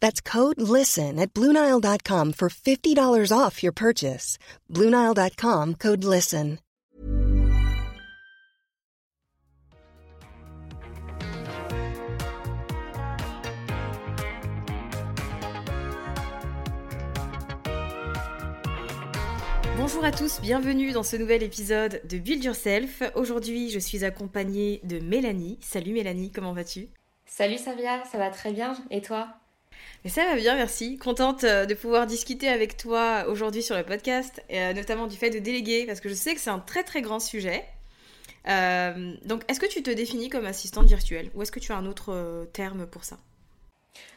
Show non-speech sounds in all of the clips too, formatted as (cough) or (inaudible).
That's code LISTEN at BlueNile.com for $50 off your purchase. BlueNile.com code LISTEN. Bonjour à tous, bienvenue dans ce nouvel épisode de Build Yourself. Aujourd'hui, je suis accompagnée de Mélanie. Salut Mélanie, comment vas-tu? Salut Savia, ça va très bien. Et toi? Mais ça va bien, merci. Contente euh, de pouvoir discuter avec toi aujourd'hui sur le podcast, euh, notamment du fait de déléguer, parce que je sais que c'est un très très grand sujet. Euh, donc, est-ce que tu te définis comme assistante virtuelle ou est-ce que tu as un autre terme pour ça?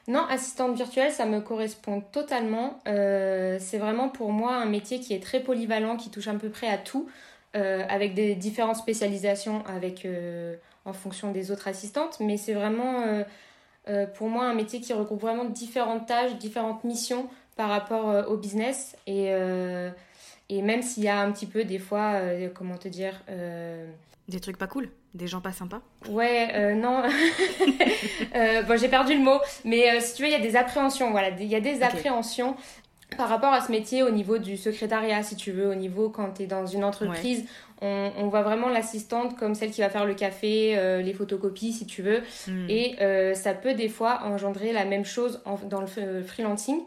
Non, assistante virtuelle, ça me correspond totalement. C'est vraiment pour moi un métier qui est très polyvalent, qui touche à peu près à tout, avec des différentes spécialisations avec, en fonction des autres assistantes. Mais c'est vraiment euh, pour moi un métier qui regroupe vraiment différentes tâches, différentes missions par rapport euh, au business. Et, euh, et même s'il y a un petit peu des fois, comment te dire... Des trucs pas cool Des gens pas sympas Ouais, non. (laughs) Bon, j'ai perdu le mot. Mais si tu veux, il y a des appréhensions. Voilà, il y a des appréhensions par rapport à ce métier au niveau du secrétariat, si tu veux, au niveau quand tu es dans une entreprise. On, on voit vraiment l'assistante comme celle qui va faire le café, euh, les photocopies, si tu veux. Hmm. Et euh, ça peut des fois engendrer la même chose en- dans le f- freelancing,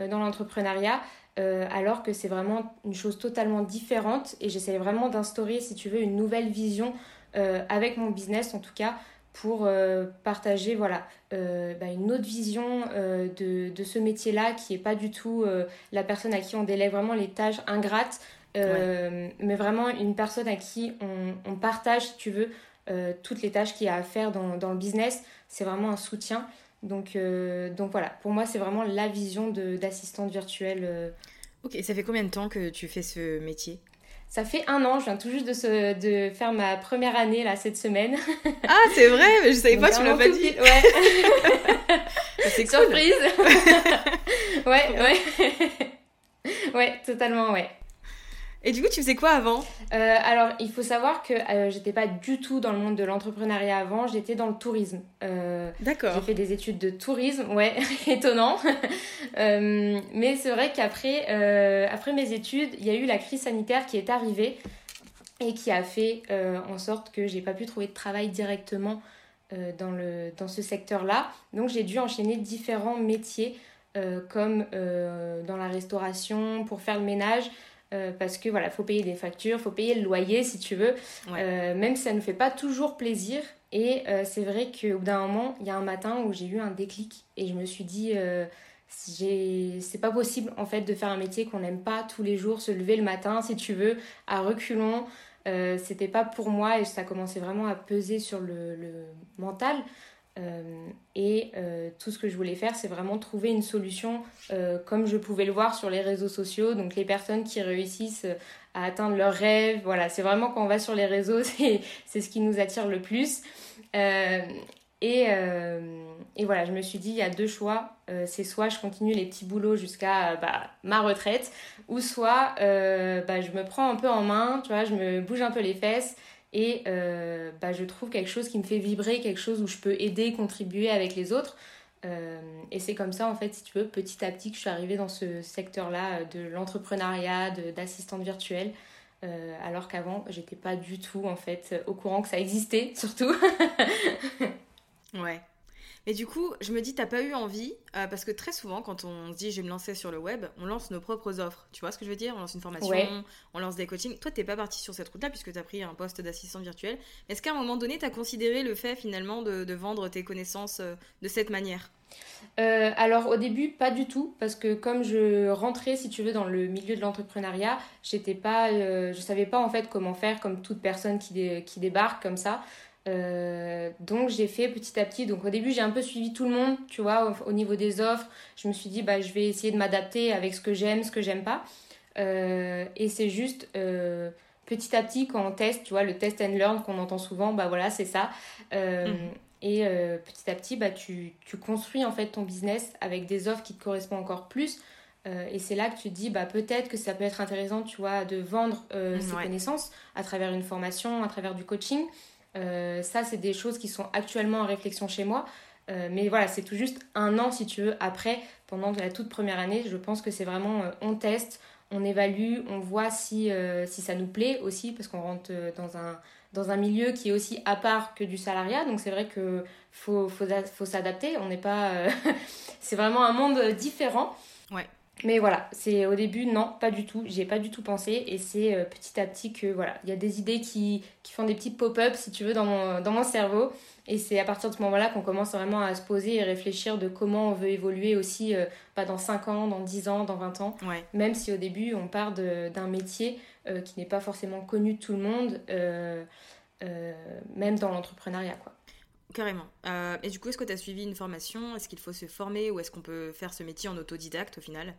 euh, dans l'entrepreneuriat, euh, alors que c'est vraiment une chose totalement différente. Et j'essaie vraiment d'instaurer, si tu veux, une nouvelle vision euh, avec mon business, en tout cas, pour euh, partager voilà, euh, bah, une autre vision euh, de, de ce métier-là, qui n'est pas du tout euh, la personne à qui on délègue vraiment les tâches ingrates, euh, mais vraiment une personne à qui on, on partage, si tu veux, euh, toutes les tâches qu'il y a à faire dans, dans le business. C'est vraiment un soutien. Donc, euh, donc voilà, pour moi, c'est vraiment la vision d'assistante virtuelle. Ok, ça fait combien de temps que tu fais ce métier? Ça fait un an, je viens tout juste de, se- de faire ma première année là cette semaine. (laughs) Ah, c'est vrai, mais je savais Donc, pas, tu me l'as pas dit. Ouais, (laughs) C'est cool. surprise. (laughs) ouais, ouais. ouais, totalement, ouais. Et du coup, tu faisais quoi avant Euh, alors, il faut savoir que euh, j'étais pas du tout dans le monde de l'entrepreneuriat avant, j'étais dans le tourisme. Euh, D'accord. J'ai fait des études de tourisme, ouais, (laughs) étonnant. Euh, mais c'est vrai qu'après après mes études, il y a eu la crise sanitaire qui est arrivée et qui a fait en sorte que j'ai pas pu trouver de travail directement dans, le, dans ce secteur-là. Donc j'ai dû enchaîner différents métiers comme dans la restauration pour faire le ménage. Euh, parce que voilà, faut payer des factures, faut payer le loyer si tu veux, Ouais. Euh, même si ça ne fait pas toujours plaisir. Et euh, c'est vrai qu'au bout d'un moment, il y a un matin où j'ai eu un déclic et je me suis dit, c'est pas possible en fait de faire un métier qu'on n'aime pas tous les jours, se lever le matin si tu veux, à reculons. C'était pas pour moi et ça commençait vraiment à peser sur le, le mental. Euh, et euh, tout ce que je voulais faire, c'est vraiment trouver une solution euh, comme je pouvais le voir sur les réseaux sociaux. Donc les personnes qui réussissent à atteindre leurs rêves, voilà, c'est vraiment quand on va sur les réseaux, (laughs) c'est ce qui nous attire le plus. Et, et, voilà, je me suis dit, il y a deux choix. c'est soit je continue les petits boulots jusqu'à bah, ma retraite, ou soit bah, je me prends un peu en main, tu vois, je me bouge un peu les fesses et bah, je trouve quelque chose qui me fait vibrer, quelque chose où je peux aider, contribuer avec les autres. Euh, et c'est comme ça, en fait, si tu veux, petit à petit, que je suis arrivée dans ce secteur-là euh, de l'entrepreneuriat, d'assistante virtuelle. Euh, alors qu'avant, j'étais pas du tout, en fait, au courant que ça existait, (laughs) surtout. ouais. Mais du coup, je me dis, t'as pas eu envie, euh, parce que très souvent, quand on se dit je vais me lancer sur le web, on lance nos propres offres. Tu vois ce que je veux dire? On lance une formation, on lance des coachings. Toi, t'es pas parti sur cette route-là, puisque t'as pris un poste d'assistant virtuel. Est-ce qu'à un moment donné, t'as considéré le fait finalement de, vendre tes connaissances euh, de cette manière? Euh, alors au début pas du tout parce que comme je rentrais si tu veux dans le milieu de l'entrepreneuriat j'étais pas je savais pas en fait comment faire comme toute personne qui, qui débarque comme ça euh, donc j'ai fait petit à petit. Donc au début j'ai un peu suivi tout le monde, tu vois, au, niveau des offres. Je me suis dit bah je vais essayer de m'adapter avec ce que j'aime, ce que j'aime pas. Euh, et c'est juste euh, petit à petit quand on teste, tu vois, le test and learn qu'on entend souvent, bah voilà c'est ça. Mhm. Et petit à petit bah tu, tu, construis en fait ton business avec des offres qui te correspondent encore plus. et c'est là que tu te dis bah peut-être que ça peut être intéressant, tu vois, de vendre ses connaissances à travers une formation, à travers du coaching. Euh, ça, c'est des choses qui sont actuellement en réflexion chez moi. Euh, mais voilà, c'est tout juste un an, si tu veux, après, pendant la toute première année. Je pense que c'est vraiment, euh, on teste, on évalue, on voit si, si ça nous plaît aussi, parce qu'on rentre dans un, dans un milieu qui est aussi à part que du salariat. Donc c'est vrai qu'il faut, faut, faut s'adapter. On n'est pas... (laughs) c'est vraiment un monde différent. Ouais. Mais voilà, c'est au début, non, pas du tout. J'ai pas du tout pensé. Et c'est euh, petit à petit que, voilà, il y a des idées qui, qui font des petits pop-up, si tu veux, dans mon, dans mon cerveau. Et c'est à partir de ce moment-là qu'on commence vraiment à se poser et réfléchir de comment on veut évoluer aussi, euh, pas dans 5 ans, dans 10 ans, dans 20 ans. Même si au début, on part d'un métier euh, qui n'est pas forcément connu de tout le monde, même dans l'entrepreneuriat, quoi. Carrément. et du coup, est-ce que tu as suivi une formation? Est-ce qu'il faut se former ou est-ce qu'on peut faire ce métier en autodidacte au final?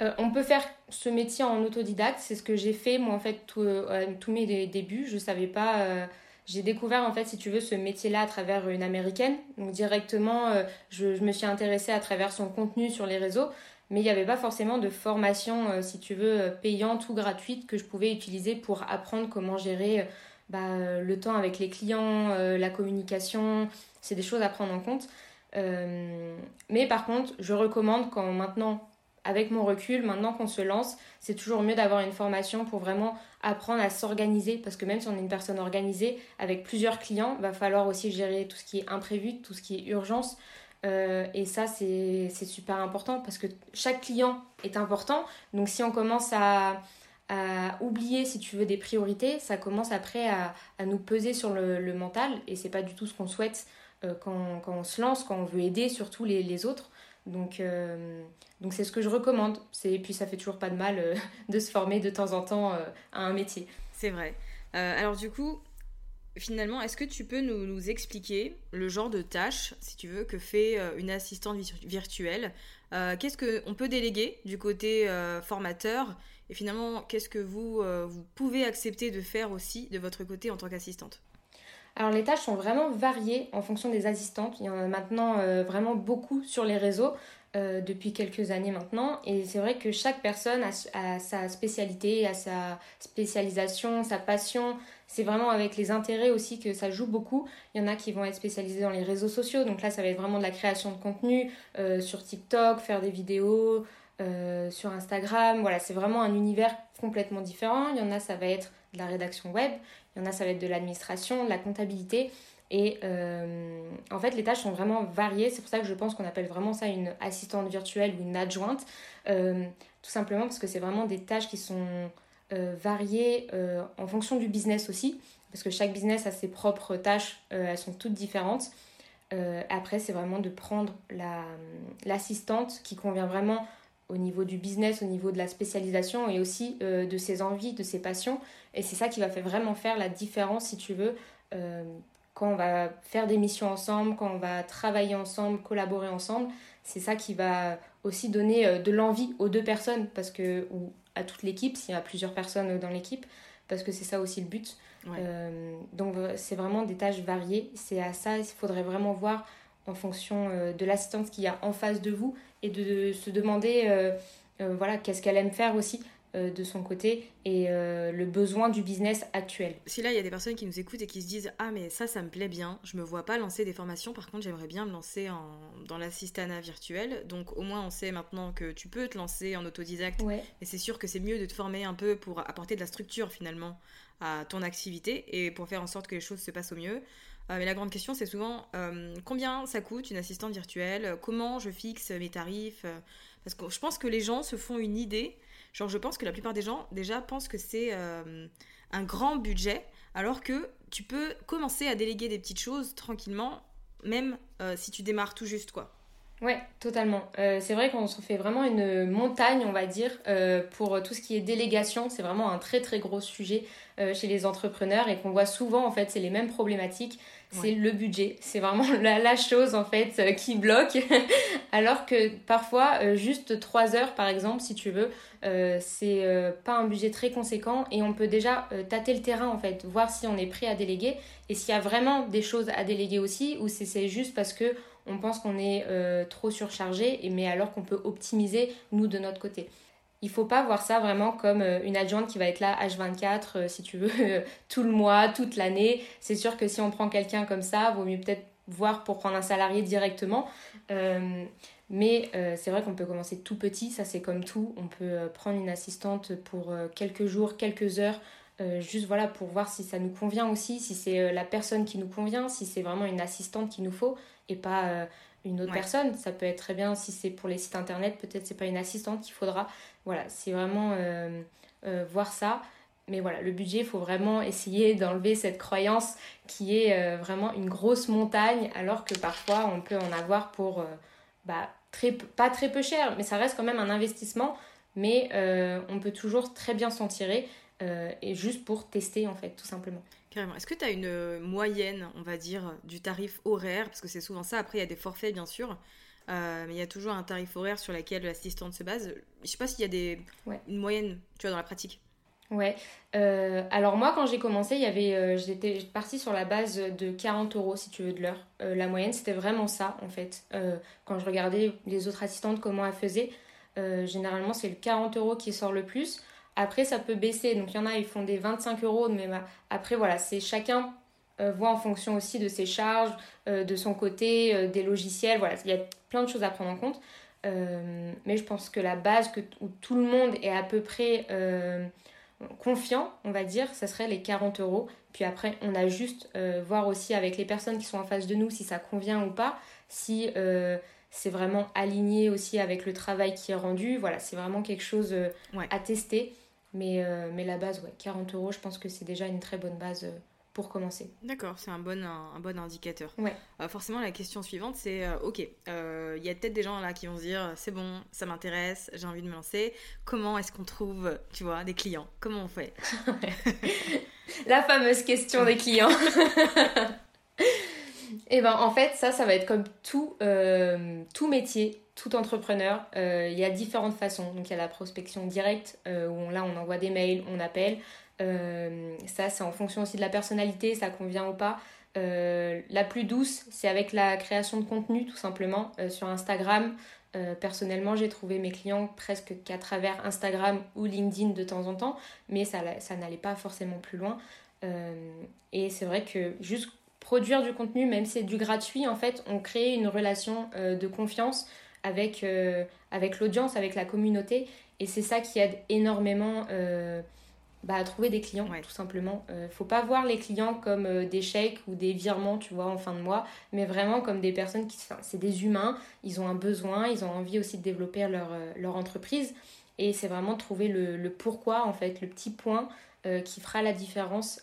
Euh, on peut faire ce métier en autodidacte, c'est ce que j'ai fait moi en fait euh, tous mes débuts. Je savais pas, euh, j'ai découvert en fait si tu veux ce métier-là à travers une américaine. Donc directement, je, me suis intéressée à travers son contenu sur les réseaux, mais il n'y avait pas forcément de formation si tu veux payante ou gratuite que je pouvais utiliser pour apprendre comment gérer bah, le temps avec les clients, la communication. C'est des choses à prendre en compte. mais par contre, je recommande quand maintenant avec mon recul, maintenant qu'on se lance, c'est toujours mieux d'avoir une formation pour vraiment apprendre à s'organiser. Parce que même si on est une personne organisée, avec plusieurs clients, va falloir aussi gérer tout ce qui est imprévu, tout ce qui est urgence. Euh, et ça, c'est super important parce que chaque client est important. Donc si on commence à, à oublier, si tu veux, des priorités, ça commence après à, à nous peser sur le, le mental. Et c'est pas du tout ce qu'on souhaite euh, quand, quand, on se lance, quand on veut aider surtout les, les autres. Donc, euh, donc c'est ce que je recommande. Et puis ça fait toujours pas de mal euh, (laughs) de se former de temps en temps à un métier. C'est vrai. alors du coup, finalement, est-ce que tu peux nous, nous, expliquer le genre de tâches, si tu veux, que fait une assistante virtuelle? Qu'est-ce qu'on peut déléguer du côté formateur? Et finalement, qu'est-ce que vous, vous pouvez accepter de faire aussi de votre côté en tant qu'assistante? Alors les tâches sont vraiment variées en fonction des assistantes. Il y en a maintenant euh, vraiment beaucoup sur les réseaux euh, depuis quelques années maintenant. Et c'est vrai que chaque personne a, sa spécialité, a sa spécialisation, sa passion. C'est vraiment avec les intérêts aussi que ça joue beaucoup. Il y en a qui vont être spécialisés dans les réseaux sociaux. Donc là, ça va être vraiment de la création de contenu euh, sur TikTok, faire des vidéos. Sur Instagram, voilà, c'est vraiment un univers complètement différent. Il y en a, ça va être de la rédaction web, il y en a, ça va être de l'administration, de la comptabilité. Et euh, en fait, les tâches sont vraiment variées. C'est pour ça que je pense qu'on appelle vraiment ça une assistante virtuelle ou une adjointe. Euh, tout simplement parce que c'est vraiment des tâches qui sont euh, variées en fonction du business aussi. Parce que chaque business a ses propres tâches, elles sont toutes différentes. après, c'est vraiment de prendre l'assistante qui convient vraiment au niveau du business, au niveau de la spécialisation et aussi de ses envies, de ses passions. Et c'est ça qui va faire vraiment faire la différence, si tu veux, euh, quand on va faire des missions ensemble, quand on va travailler ensemble, collaborer ensemble. C'est ça qui va aussi donner euh, de l'envie aux deux personnes, parce que, ou à toute l'équipe, s'il y a plusieurs personnes dans l'équipe, parce que c'est ça aussi le but. donc c'est vraiment des tâches variées. C'est à ça, il faudrait vraiment voir en fonction de l'assistante qu'il y a en face de vous et de se demander voilà qu'est-ce qu'elle aime faire aussi euh, de son côté et euh, le besoin du business actuel. Si là il y a des personnes qui nous écoutent et qui se disent ah mais ça ça me plaît bien, je me vois pas lancer des formations, par contre j'aimerais bien me lancer en, dans l'assistana virtuel, donc au moins on sait maintenant que tu peux te lancer en autodidacte, et c'est sûr que c'est mieux de te former un peu pour apporter de la structure finalement à ton activité et pour faire en sorte que les choses se passent au mieux. Euh, mais la grande question, c'est souvent combien ça coûte une assistante virtuelle? Comment je fixe mes tarifs? Parce que je pense que les gens se font une idée. Genre, je pense que la plupart des gens, déjà, pensent que c'est euh, un grand budget, alors que tu peux commencer à déléguer des petites choses tranquillement, même euh, si tu démarres tout juste, quoi. Ouais, totalement. Euh, c'est vrai qu'on se fait vraiment une montagne, on va dire, pour tout ce qui est délégation. C'est vraiment un très très gros sujet chez les entrepreneurs et qu'on voit souvent, en fait, c'est les mêmes problématiques c'est le budget. C'est vraiment (laughs) la, chose en fait euh, qui bloque. (laughs) Alors que parfois, euh, juste 3 heures par exemple, si tu veux, euh, c'est pas un budget très conséquent et on peut déjà tâter le terrain en fait, voir si on est prêt à déléguer et s'il y a vraiment des choses à déléguer aussi ou si c'est juste parce que on pense qu'on est trop surchargé, mais alors qu'on peut optimiser nous de notre côté il faut pas voir ça vraiment comme euh, une adjointe qui va être là H24 euh, si tu veux (laughs) tout le mois, toute l'année. C'est sûr que si on prend quelqu'un comme ça, vaut mieux peut-être voir pour prendre un salarié directement. Euh, mais c'est vrai qu'on peut commencer tout petit, ça c'est comme tout. On peut prendre une assistante pour quelques jours, quelques heures, juste voilà pour voir si ça nous convient aussi, si c'est la personne qui nous convient, si c'est vraiment une assistante qu'il nous faut et pas une autre personne. Ça peut être très bien si c'est pour les sites internet, peut-être c'est pas une assistante qu'il faudra. Voilà, c'est vraiment euh, euh, voir ça. Mais voilà, le budget, il faut vraiment essayer (laughs) d'enlever cette croyance qui est euh, vraiment une grosse montagne, alors que parfois on peut en avoir pour bah, très, pas très peu cher, mais ça reste quand même un investissement. Mais on peut toujours très bien s'en tirer, et juste pour tester en fait, tout simplement. Carrément. Est-ce que tu as une moyenne, on va dire, du tarif horaire? Parce que c'est souvent ça. Après, il y a des forfaits, bien sûr. Euh, mais il y a toujours un tarif horaire sur lequel l'assistante se base. Je sais pas s'il y a des, une moyenne, tu vois, dans la pratique. Ouais. Euh, alors moi, quand j'ai commencé, il y avait, euh, j'étais partie sur la base de 40 euros, si tu veux, de l'heure. la moyenne, c'était vraiment ça, en fait. quand je regardais les autres assistantes, comment elles faisaient, généralement, c'est le 40 euros qui sort le plus. Après, ça peut baisser. Donc, il y en a, ils font des 25 euros. Mais bah, après, voilà, c'est chacun euh, voit en fonction aussi de ses charges, euh, de son côté, euh, des logiciels. Voilà, il y a plein de choses à prendre en compte. mais je pense que la base que, où tout le monde est à peu près confiant, on va dire, ça serait les 40 euros. Puis après, on a juste voir aussi avec les personnes qui sont en face de nous si ça convient ou pas, si c'est vraiment aligné aussi avec le travail qui est rendu. Voilà, c'est vraiment quelque chose à tester. Mais, mais la base, ouais, 40 euros, je pense que c'est déjà une très bonne base pour commencer. D'accord, c'est un bon, un, bon indicateur. Ouais. Euh, forcément, la question suivante, c'est euh, ok, euh, il y a peut-être des gens là qui vont se dire c'est bon, ça m'intéresse, j'ai envie de me lancer. Comment est-ce qu'on trouve, tu vois, des clients? Comment on fait? (laughs) La fameuse question des clients. Et (laughs) eh ben en fait, ça, ça va être comme tout, tout métier, tout entrepreneur. Il y a différentes façons. Donc il y a la prospection directe où là on envoie des mails, on appelle. Euh, ça, c'est en fonction aussi de la personnalité, ça convient ou pas. Euh, la plus douce, c'est avec la création de contenu, tout simplement, euh, sur Instagram. personnellement, j'ai trouvé mes clients presque qu'à travers Instagram ou LinkedIn de temps en temps, mais ça, ça n'allait pas forcément plus loin. et c'est vrai que juste produire du contenu, même si c'est du gratuit, en fait, on crée une relation de confiance avec, avec l'audience, avec la communauté. Et c'est ça qui aide énormément bah, à trouver des clients, tout simplement. Euh, faut pas voir les clients comme euh, des chèques ou des virements, tu vois, en fin de mois, mais vraiment comme des personnes qui, c'est des humains, ils ont un besoin, ils ont envie aussi de développer leur, euh, leur entreprise. Et c'est vraiment trouver le, le, pourquoi, en fait, le petit point qui fera la différence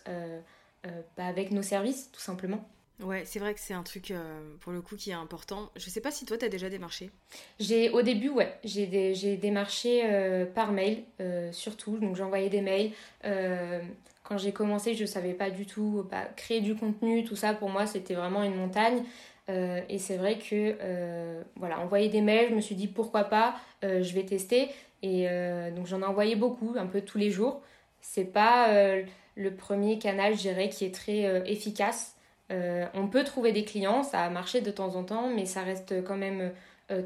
bah, avec nos services, tout simplement. Ouais, c'est vrai que c'est un truc euh, pour le coup qui est important. Je sais pas si toi tu as déjà démarché. J'ai au début ouais, j'ai j'ai démarché euh, par mail euh, surtout, donc j'envoyais des mails. quand j'ai commencé, je savais pas du tout bah, créer du contenu, tout ça pour moi c'était vraiment une montagne. et c'est vrai que voilà, envoyer des mails, je me suis dit pourquoi pas, je vais tester. Et donc j'en ai envoyé beaucoup, un peu tous les jours. c'est pas le premier canal, je dirais, qui est très efficace. On peut trouver des clients, ça a marché de temps en temps, mais ça reste quand même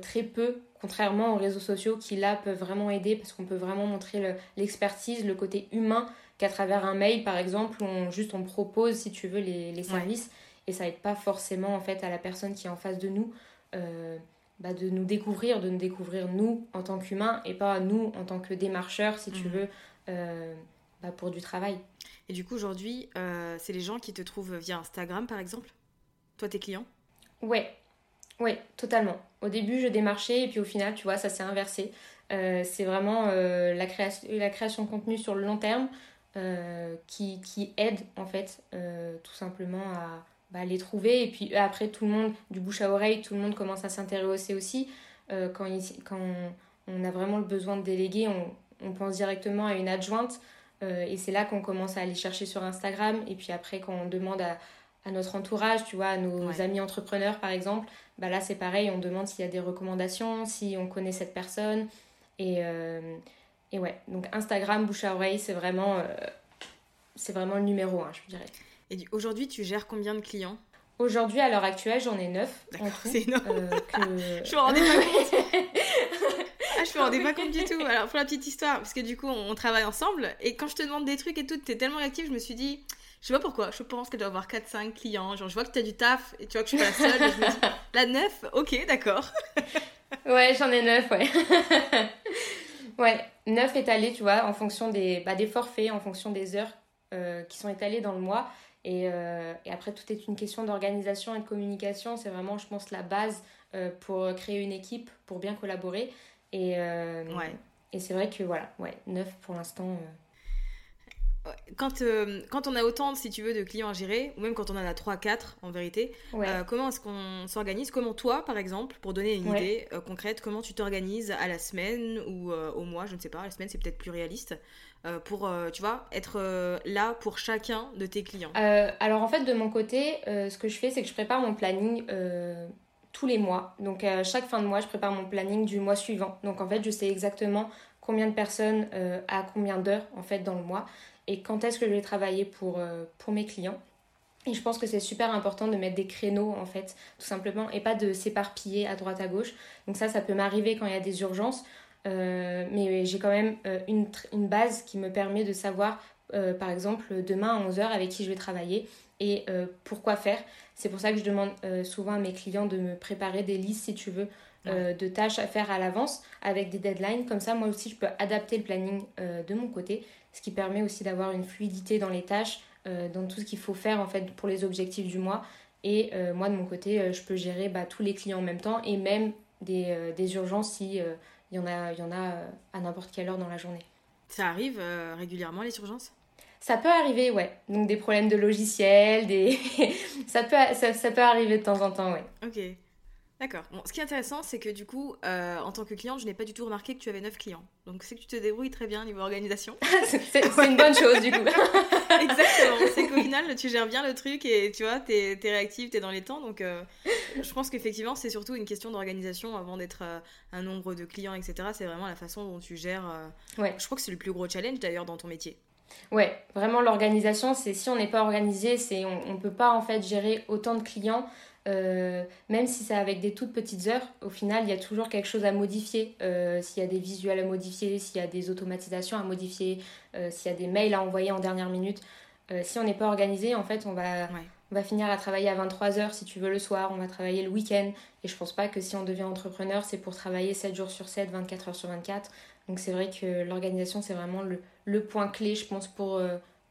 très peu, contrairement aux réseaux sociaux qui là peuvent vraiment aider parce qu'on peut vraiment montrer l'expertise, le, côté humain qu'à travers un mail par exemple où on, juste on propose si tu veux les, services et ça aide pas forcément en fait à la personne qui est en face de nous euh, bah, de nous découvrir, de nous découvrir nous en tant qu'humains et pas nous en tant que démarcheurs si tu mhm. veux euh, bah, pour du travail. Et du coup aujourd'hui euh, c'est les gens qui te trouvent via Instagram par exemple? Toi tes clients? Ouais, ouais, totalement. Au début je démarchais et puis au final tu vois ça s'est inversé. c'est vraiment la, création, la création de contenu sur le long terme qui, qui aide en fait tout simplement à bah, les trouver. Et puis après, tout le monde, du bouche à oreille, tout le monde commence à s'intéresser aussi. Euh, quand, on, a vraiment le besoin de déléguer, on, on pense directement à une adjointe. Euh, et c'est là qu'on commence à aller chercher sur Instagram. Et puis après, quand on demande à, à notre entourage, tu vois, à nos amis entrepreneurs par exemple, bah là c'est pareil, on demande s'il y a des recommandations, si on connaît cette personne. Et, euh, et ouais, donc Instagram, bouche à oreille, c'est vraiment, c'est vraiment le numéro un, je dirais. Et aujourd'hui, tu gères combien de clients? Aujourd'hui, à l'heure actuelle, j'en ai 9 en tout. C'est énorme. Euh, (laughs) je me rendais pas (laughs) compte. Ah, je me rendais pas compte du tout. Alors, pour la petite histoire, parce que du coup, on travaille ensemble, et quand je te demande des trucs et tout, t'es tellement réactive, je me suis dit, je sais pas pourquoi, je pense qu'elle doit avoir 4-5 clients. Genre, je vois que t'as du taf, et tu vois que je suis pas la seule, et je me dis, (laughs) la 9, ok, d'accord. (laughs) ouais, j'en ai 9, ouais. (laughs) ouais, 9 étalés, tu vois, en fonction des, bah, des forfaits, en fonction des heures euh, qui sont étalées dans le mois. Euh, et, après, tout est une question d'organisation et de communication. C'est vraiment, je pense, la base euh, pour créer une équipe, pour bien collaborer. Et, euh, et c'est vrai que voilà, ouais, neuf pour l'instant. Quand, quand on a autant, si tu veux, de clients à gérer, ou même quand on en a 3-4 en vérité, comment est-ce qu'on s'organise? Comment toi, par exemple, pour donner une idée concrète, comment tu t'organises à la semaine ou au mois Je ne sais pas, la semaine c'est peut-être plus réaliste. Euh, pour, euh, tu vois, être euh, là pour chacun de tes clients? Alors en fait, de mon côté, ce que je fais, c'est que je prépare mon planning tous les mois. Donc chaque fin de mois, je prépare mon planning du mois suivant. Donc en fait, je sais exactement combien de personnes à combien d'heures en fait dans le mois et quand est-ce que je vais travailler pour, pour mes clients. Et je pense que c'est super important de mettre des créneaux en fait, tout simplement, et pas de s'éparpiller à droite à gauche. Donc ça, ça peut m'arriver quand il y a des urgences. Euh, mais j'ai quand même euh, une, base qui me permet de savoir, euh, par exemple, demain à 11h avec qui je vais travailler et pourquoi faire. C'est pour ça que je demande souvent à mes clients de me préparer des listes, si tu veux, de tâches à faire à l'avance avec des deadlines. Comme ça, moi aussi, je peux adapter le planning de mon côté, ce qui permet aussi d'avoir une fluidité dans les tâches, dans tout ce qu'il faut faire en fait pour les objectifs du mois. Et moi, de mon côté, je peux gérer bah, tous les clients en même temps et même des, des urgences si il y en a, il y en a euh, à n'importe quelle heure dans la journée. Ça arrive euh, régulièrement les urgences? Ça peut arriver, ouais. Donc des problèmes de logiciel, des... (laughs) ça, peut, ça, ça, peut arriver de temps en temps, ouais. Ok. D'accord. Bon, ce qui est intéressant, c'est que du coup, euh, en tant que cliente, je n'ai pas du tout remarqué que tu avais 9 clients. Donc c'est que tu te débrouilles très bien niveau organisation. (laughs) c'est une bonne chose du coup. (laughs) Exactement. C'est qu'au final, tu gères bien le truc et tu vois, tu es, réactive, tu es dans les temps. Donc euh, je pense qu'effectivement, c'est surtout une question d'organisation avant d'être euh, un nombre de clients, etc. C'est vraiment la façon dont tu gères. ouais. Je crois que c'est le plus gros challenge d'ailleurs dans ton métier. Ouais, vraiment l'organisation, c'est si on n'est pas organisé, c'est on ne peut pas en fait gérer autant de clients euh, même si c'est avec des toutes petites heures, au final, il y a toujours quelque chose à modifier. Euh, s'il y a des visuels à modifier, s'il y a des automatisations à modifier, euh, s'il y a des mails à envoyer en dernière minute. si on n'est pas organisé, en fait, on va, on va finir à travailler à 23h si tu veux le soir, on va travailler le week-end. Et je pense pas que si on devient entrepreneur, c'est pour travailler 7 jours sur 7, 24 heures sur 24. Donc c'est vrai que l'organisation, c'est vraiment le, le, point clé, je pense, pour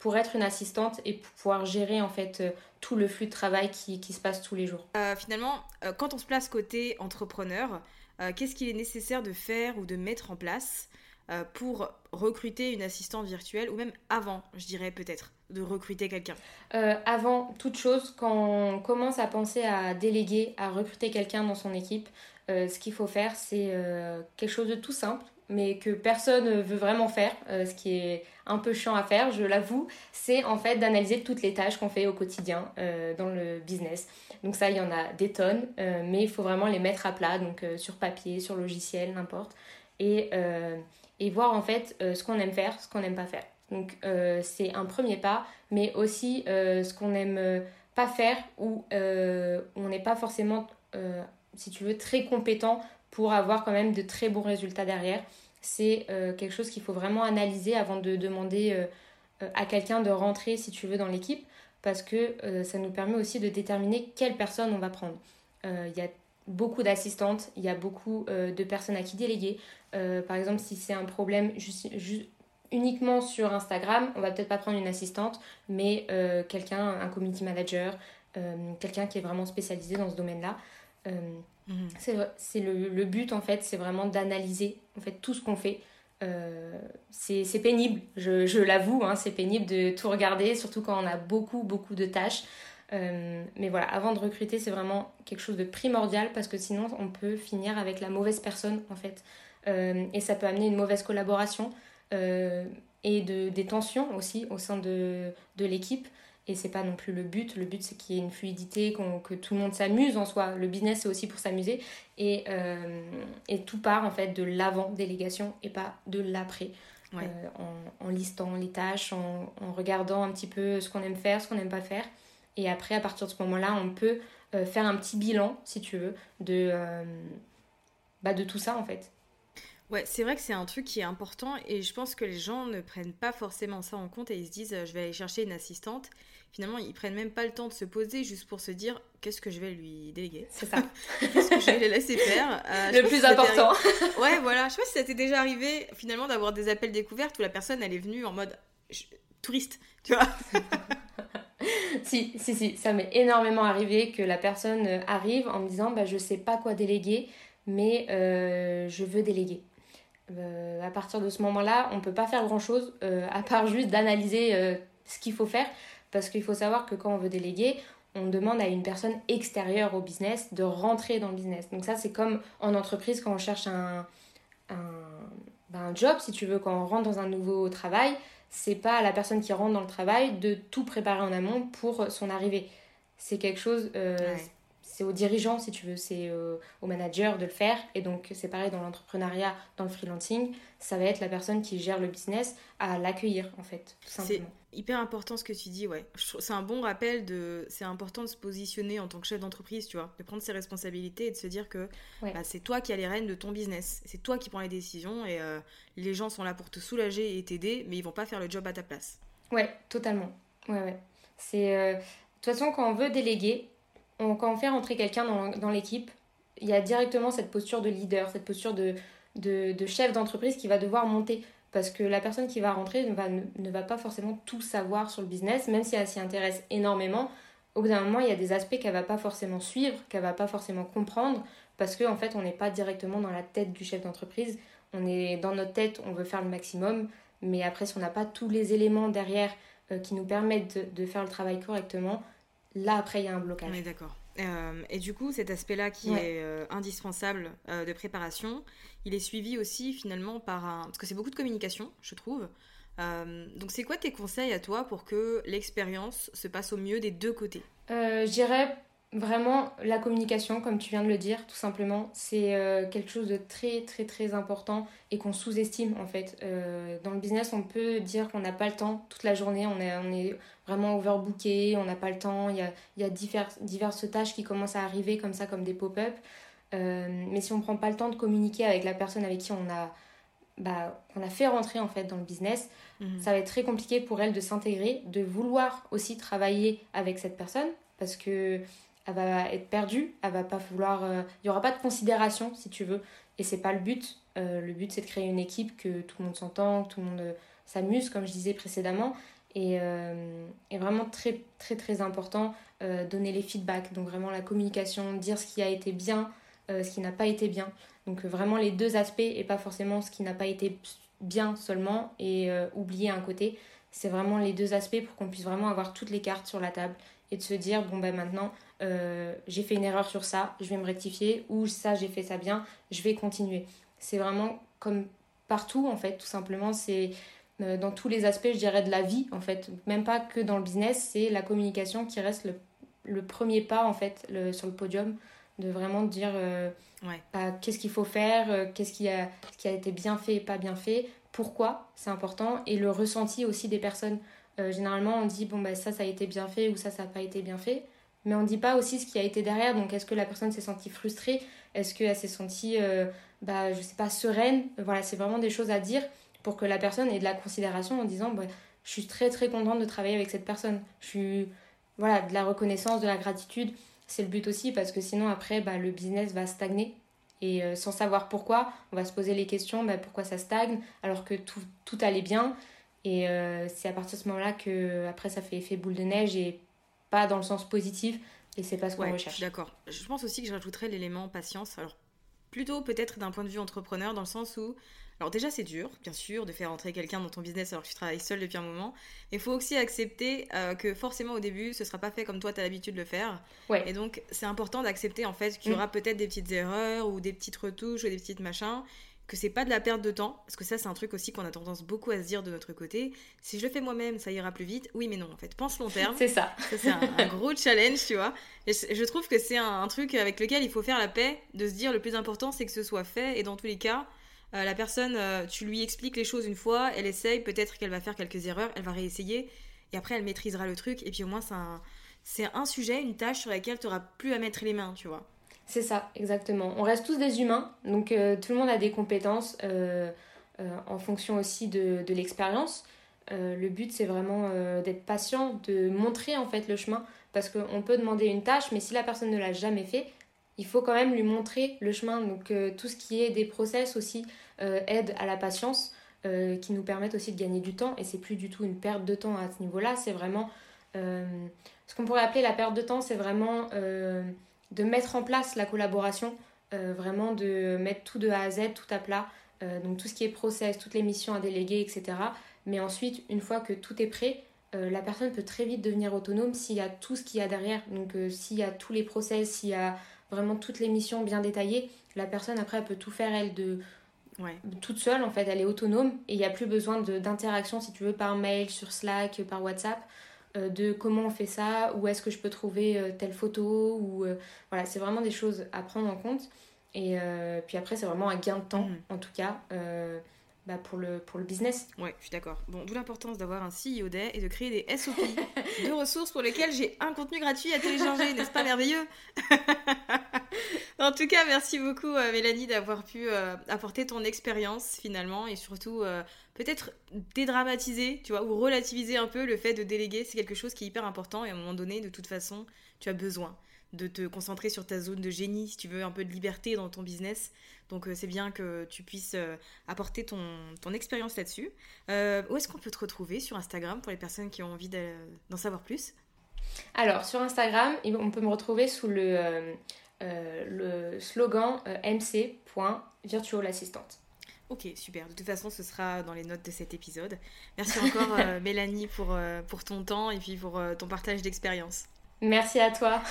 pour être une assistante et pour pouvoir gérer en fait euh, tout le flux de travail qui, qui se passe tous les jours. Euh, finalement, euh, quand on se place côté entrepreneur, qu'est-ce qu'il est nécessaire de faire ou de mettre en place pour recruter une assistante virtuelle ou même avant, je dirais peut-être, de recruter quelqu'un? Avant toute chose, quand on commence à penser à déléguer, à recruter quelqu'un dans son équipe, ce qu'il faut faire, c'est quelque chose de tout simple mais que personne veut vraiment faire, euh, ce qui est un peu chiant à faire, je l'avoue, c'est en fait d'analyser toutes les tâches qu'on fait au quotidien euh, dans le business. Donc ça, il y en a des tonnes, euh, mais il faut vraiment les mettre à plat, donc sur papier, sur logiciel, n'importe, et, et voir en fait ce qu'on aime faire, ce qu'on n'aime pas faire. Donc c'est un premier pas, mais aussi ce qu'on n'aime pas faire ou on n'est pas forcément, si tu veux, très compétent pour avoir quand même de très bons résultats derrière. C'est quelque chose qu'il faut vraiment analyser avant de demander à quelqu'un de rentrer, si tu veux, dans l'équipe, parce que ça nous permet aussi de déterminer quelle personne on va prendre. Il y a beaucoup d'assistantes, il y a beaucoup euh, de personnes à qui déléguer. Euh, par exemple, si c'est un problème uniquement sur Instagram, on va peut-être pas prendre une assistante, mais euh, quelqu'un, un community manager, quelqu'un qui est vraiment spécialisé dans ce domaine-là. Mhm. C'est le, le, but en fait, c'est vraiment d'analyser en fait tout ce qu'on fait. c'est pénible, je, je l'avoue, hein, c'est pénible de tout regarder, surtout quand on a beaucoup, beaucoup de tâches. Euh, mais voilà, avant de recruter, c'est vraiment quelque chose de primordial parce que sinon, on peut finir avec la mauvaise personne en fait. Euh, et ça peut amener une mauvaise collaboration euh, et de, des tensions aussi au sein de, de l'équipe. Et c'est pas non plus le but. Le but, c'est qu'il y ait une fluidité, que tout le monde s'amuse en soi. Le business, c'est aussi pour s'amuser. Et, et tout part en fait de l'avant-délégation et pas de l'après. en, en, listant les tâches, en, en regardant un petit peu ce qu'on aime faire, ce qu'on n'aime pas faire. Et après, à partir de ce moment-là, on peut euh, faire un petit bilan, si tu veux, de, euh, bah, de tout ça en fait. Ouais, c'est vrai que c'est un truc qui est important et je pense que les gens ne prennent pas forcément ça en compte et ils se disent euh, je vais aller chercher une assistante. Finalement, ils prennent même pas le temps de se poser juste pour se dire qu'est-ce que je vais lui déléguer? C'est ça. (laughs) qu'est-ce que je vais les laisser faire? le plus important. (laughs) ouais, voilà. Je sais pas si ça t'est déjà arrivé finalement d'avoir des appels découvertes où la personne elle est venue en mode touriste, tu vois. (laughs) si, si, si, ça m'est énormément arrivé que la personne euh, arrive en me disant bah, je sais pas quoi déléguer, mais euh, je veux déléguer. Euh, à partir de ce moment-là, on ne peut pas faire grand-chose à part juste d'analyser ce qu'il faut faire, parce qu'il faut savoir que quand on veut déléguer, on demande à une personne extérieure au business de rentrer dans le business. Donc ça, c'est comme en entreprise quand on cherche un, un, ben, job, si tu veux, quand on rentre dans un nouveau travail, c'est pas à la personne qui rentre dans le travail de tout préparer en amont pour son arrivée. C'est quelque chose, euh, c'est aux dirigeants si tu veux, c'est euh, au manager de le faire. Et donc c'est pareil dans l'entrepreneuriat, dans le freelancing, ça va être la personne qui gère le business à l'accueillir en fait, tout simplement hyper important ce que tu dis, ouais. C'est un bon rappel de. C'est important de se positionner en tant que chef d'entreprise, tu vois, de prendre ses responsabilités et de se dire que bah, c'est toi qui as les rênes de ton business. C'est toi qui prends les décisions et euh, les gens sont là pour te soulager et t'aider, mais ils vont pas faire le job à ta place. Ouais, totalement. Ouais, ouais. C'est. Euh, de toute façon, quand on veut déléguer, quand on fait rentrer quelqu'un dans, l'équipe, il y a directement cette posture de leader, cette posture de, chef d'entreprise qui va devoir monter parce que la personne qui va rentrer ne va, ne, pas forcément tout savoir sur le business, même si elle s'y intéresse énormément. Au bout d'un moment, il y a des aspects qu'elle va pas forcément suivre, qu'elle va pas forcément comprendre, parce qu'en en fait, on n'est pas directement dans la tête du chef d'entreprise. On est dans notre tête, on veut faire le maximum, mais après, si on n'a pas tous les éléments derrière euh, qui nous permettent de, faire le travail correctement, là, après, il y a un blocage. On est d'accord. Euh, et du coup, cet aspect-là qui est euh, indispensable euh, de préparation, il est suivi aussi finalement par un... Parce que c'est beaucoup de communication, je trouve. donc c'est quoi tes conseils à toi pour que l'expérience se passe au mieux des deux côtés? Je dirais Vraiment, la communication, comme tu viens de le dire, tout simplement, c'est euh, quelque chose de très très très important et qu'on sous-estime en fait. Euh, dans le business, on peut dire qu'on n'a pas le temps toute la journée, on est, on est vraiment overbooké, on n'a pas le temps, il y a, il y a diverses, diverses tâches qui commencent à arriver comme ça, comme des pop-up. Euh, mais si on ne prend pas le temps de communiquer avec la personne avec qui on a, bah, on a fait rentrer en fait dans le business, mhm. ça va être très compliqué pour elle de s'intégrer, de vouloir aussi travailler avec cette personne parce que elle va être perdue, elle va pas vouloir. Euh, il y aura pas de considération si tu veux, et c'est pas le but. Euh, le but c'est de créer une équipe que tout le monde s'entend, que tout le monde euh, s'amuse, comme je disais précédemment, et, et vraiment très très très important donner les feedbacks, donc vraiment la communication, dire ce qui a été bien, ce qui n'a pas été bien. Donc vraiment les deux aspects et pas forcément ce qui n'a pas été bien seulement et oublier un côté. C'est vraiment les deux aspects pour qu'on puisse vraiment avoir toutes les cartes sur la table et de se dire bon ben maintenant euh, j'ai fait une erreur sur ça, je vais me rectifier, ou ça, j'ai fait ça bien, je vais continuer. C'est vraiment comme partout, en fait, tout simplement. C'est euh, dans tous les aspects, je dirais, de la vie, en fait. Même pas que dans le business, c'est la communication qui reste le, premier pas, en fait, sur le podium, de vraiment dire euh, bah, qu'est-ce qu'il faut faire, qu'est-ce qui a, qui a été bien fait et pas bien fait, pourquoi c'est important et le ressenti aussi des personnes. Généralement, on dit bon, bah, ça, ça a été bien fait ou ça, ça n'a pas été bien fait. Mais on ne dit pas aussi ce qui a été derrière. Donc, est-ce que la personne s'est sentie frustrée? Est-ce qu'elle s'est sentie, bah, je sais pas, sereine? Voilà, c'est vraiment des choses à dire pour que la personne ait de la considération en disant bah, je suis très très contente de travailler avec cette personne. Je suis voilà, de la reconnaissance, de la gratitude. C'est le but aussi parce que sinon après bah, le business va stagner. Et euh, sans savoir pourquoi, on va se poser les questions bah, pourquoi ça stagne? Alors que tout, tout allait bien. Et euh, c'est à partir de ce moment-là que après ça fait effet boule de neige et pas dans le sens positif. Et c'est pas ce qu'on recherche. D'accord. Je pense aussi que je rajouterais l'élément patience. Alors plutôt peut-être d'un point de vue entrepreneur dans le sens où alors déjà c'est dur, bien sûr, de faire entrer quelqu'un dans ton business alors que tu travailles seul depuis un moment. Mais il faut aussi accepter euh, que forcément au début ce sera pas fait comme toi tu as l'habitude de le faire. Ouais. Et donc c'est important d'accepter en fait qu'il y aura mm. peut-être des petites erreurs ou des petites retouches ou des petites machins que c'est pas de la perte de temps, parce que ça c'est un truc aussi qu'on a tendance beaucoup à se dire de notre côté. Si je le fais moi-même, ça ira plus vite. Oui, mais non, en fait, pense long terme. (laughs) c'est ça. ça c'est un, gros challenge, tu vois. Et je trouve que c'est un, un, truc avec lequel il faut faire la paix, de se dire le plus important c'est que ce soit fait, et dans tous les cas, euh, la personne, euh, tu lui expliques les choses une fois, elle essaye, peut-être qu'elle va faire quelques erreurs, elle va réessayer, et après elle maîtrisera le truc, et puis au moins c'est un, sujet, une tâche sur laquelle tu n'auras plus à mettre les mains, tu vois. C'est ça, exactement. On reste tous des humains, donc euh, tout le monde a des compétences en fonction aussi de, l'expérience. le but c'est vraiment d'être patient, de montrer en fait le chemin, parce qu'on peut demander une tâche, mais si la personne ne l'a jamais fait, il faut quand même lui montrer le chemin. Donc tout ce qui est des process aussi, euh, aide à la patience, euh, qui nous permettent aussi de gagner du temps. Et c'est plus du tout une perte de temps à ce niveau-là, c'est vraiment... Euh, ce qu'on pourrait appeler la perte de temps, c'est vraiment de mettre en place la collaboration, vraiment de mettre tout de A à Z, tout à plat, donc tout ce qui est process, toutes les missions à déléguer, etc. Mais ensuite, une fois que tout est prêt, la personne peut très vite devenir autonome s'il y a tout ce qu'il y a derrière. Donc s'il y a tous les process, s'il y a vraiment toutes les missions bien détaillées, la personne après elle peut tout faire elle de toute seule, en fait, elle est autonome et il n'y a plus besoin d'interaction, si tu veux, par mail, sur Slack, par WhatsApp, euh, de comment on fait ça, où est-ce que je peux trouver euh, telle photo, ou euh, voilà, c'est vraiment des choses à prendre en compte. Et puis après, c'est vraiment un gain de temps, mhm. en tout cas. Bah, pour, le, pour le business. Ouais, je suis d'accord. Bon, d'où l'importance d'avoir un CEO Day et de créer des SOP (laughs) de ressources pour lesquelles j'ai un contenu gratuit à télécharger, (laughs) n'est-ce pas merveilleux? En tout cas, merci beaucoup euh, Mélanie d'avoir pu euh, apporter ton expérience finalement et surtout euh, peut-être dédramatiser, tu vois, ou relativiser un peu le fait de déléguer. C'est quelque chose qui est hyper important et à un moment donné, de toute façon, tu as besoin de te concentrer sur ta zone de génie si tu veux un peu de liberté dans ton business. Donc c'est bien que tu puisses apporter ton, ton expérience là-dessus. où est-ce qu'on peut te retrouver sur Instagram pour les personnes qui ont envie d'en savoir plus? Alors sur Instagram, on peut me retrouver sous le euh, le slogan euh, mc.virtualassistante. Ok, super. De toute façon, ce sera dans les notes de cet épisode. Merci encore, euh, (laughs) Mélanie, pour, pour ton temps et puis pour ton partage d'expérience. Merci à toi.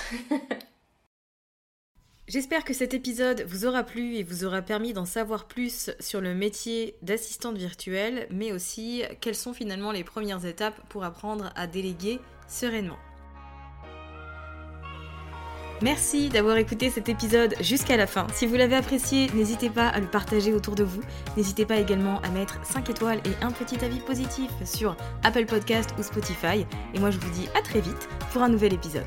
J'espère que cet épisode vous aura plu et vous aura permis d'en savoir plus sur le métier d'assistante virtuelle, mais aussi quelles sont finalement les premières étapes pour apprendre à déléguer sereinement. Merci d'avoir écouté cet épisode jusqu'à la fin. Si vous l'avez apprécié, n'hésitez pas à le partager autour de vous. N'hésitez pas également à mettre 5 étoiles et un petit avis positif sur Apple Podcast ou Spotify. Et moi je vous dis à très vite pour un nouvel épisode.